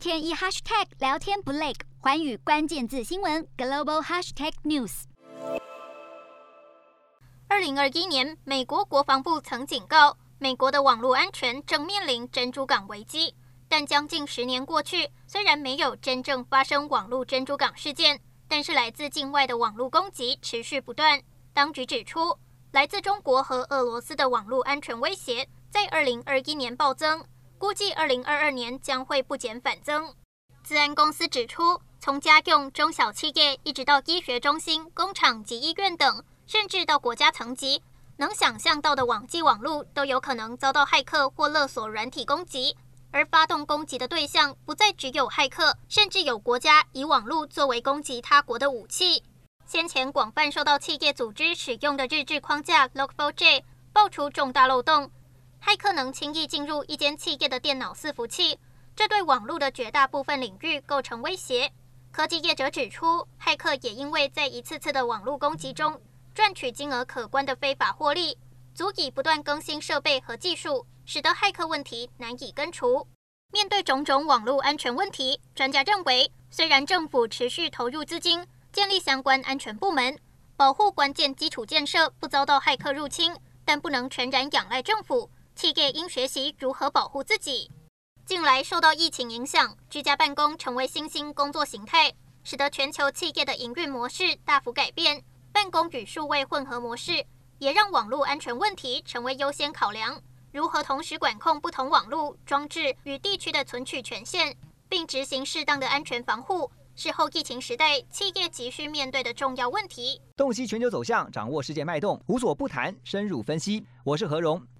天一 hashtag 聊天不累，寰宇关键字新闻 global hashtag news。二零二一年，美国国防部曾警告，美国的网络安全正面临珍珠港危机。但将近十年过去，虽然没有真正发生网络珍珠港事件，但是来自境外的网络攻击持续不断。当局指出，来自中国和俄罗斯的网络安全威胁在二零二一年暴增，估计二零二二年将会不减反增。资安公司指出，从家用、中小企业一直到医学中心、工厂及医院等，甚至到国家层级，能想象到的网际网络都有可能遭到骇客或勒索软体攻击。而发动攻击的对象不再只有骇客，甚至有国家以网络作为攻击他国的武器。先前广泛受到企业组织使用的日志框架 Log4j 爆出重大漏洞，骇客能轻易进入一间企业的电脑伺服器，这对网络的绝大部分领域构成威胁。科技业者指出，骇客也因为在一次次的网络攻击中赚取金额可观的非法获利，足以不断更新设备和技术。使得骇客问题难以根除。面对种种网络安全问题，专家认为，虽然政府持续投入资金建立相关安全部门，保护关键基础建设不遭到骇客入侵，但不能全然仰赖政府。企业应学习如何保护自己。近来受到疫情影响，居家办公成为新兴工作形态，使得全球企业的营运模式大幅改变。办公与数位混合模式，也让网络安全问题成为优先考量。如何同时管控不同网络装置与地区的存取权限，并执行适当的安全防护，是后疫情时代企业急需面对的重要问题。洞悉全球走向，掌握世界脉动，无所不谈，深入分析。我是何荣，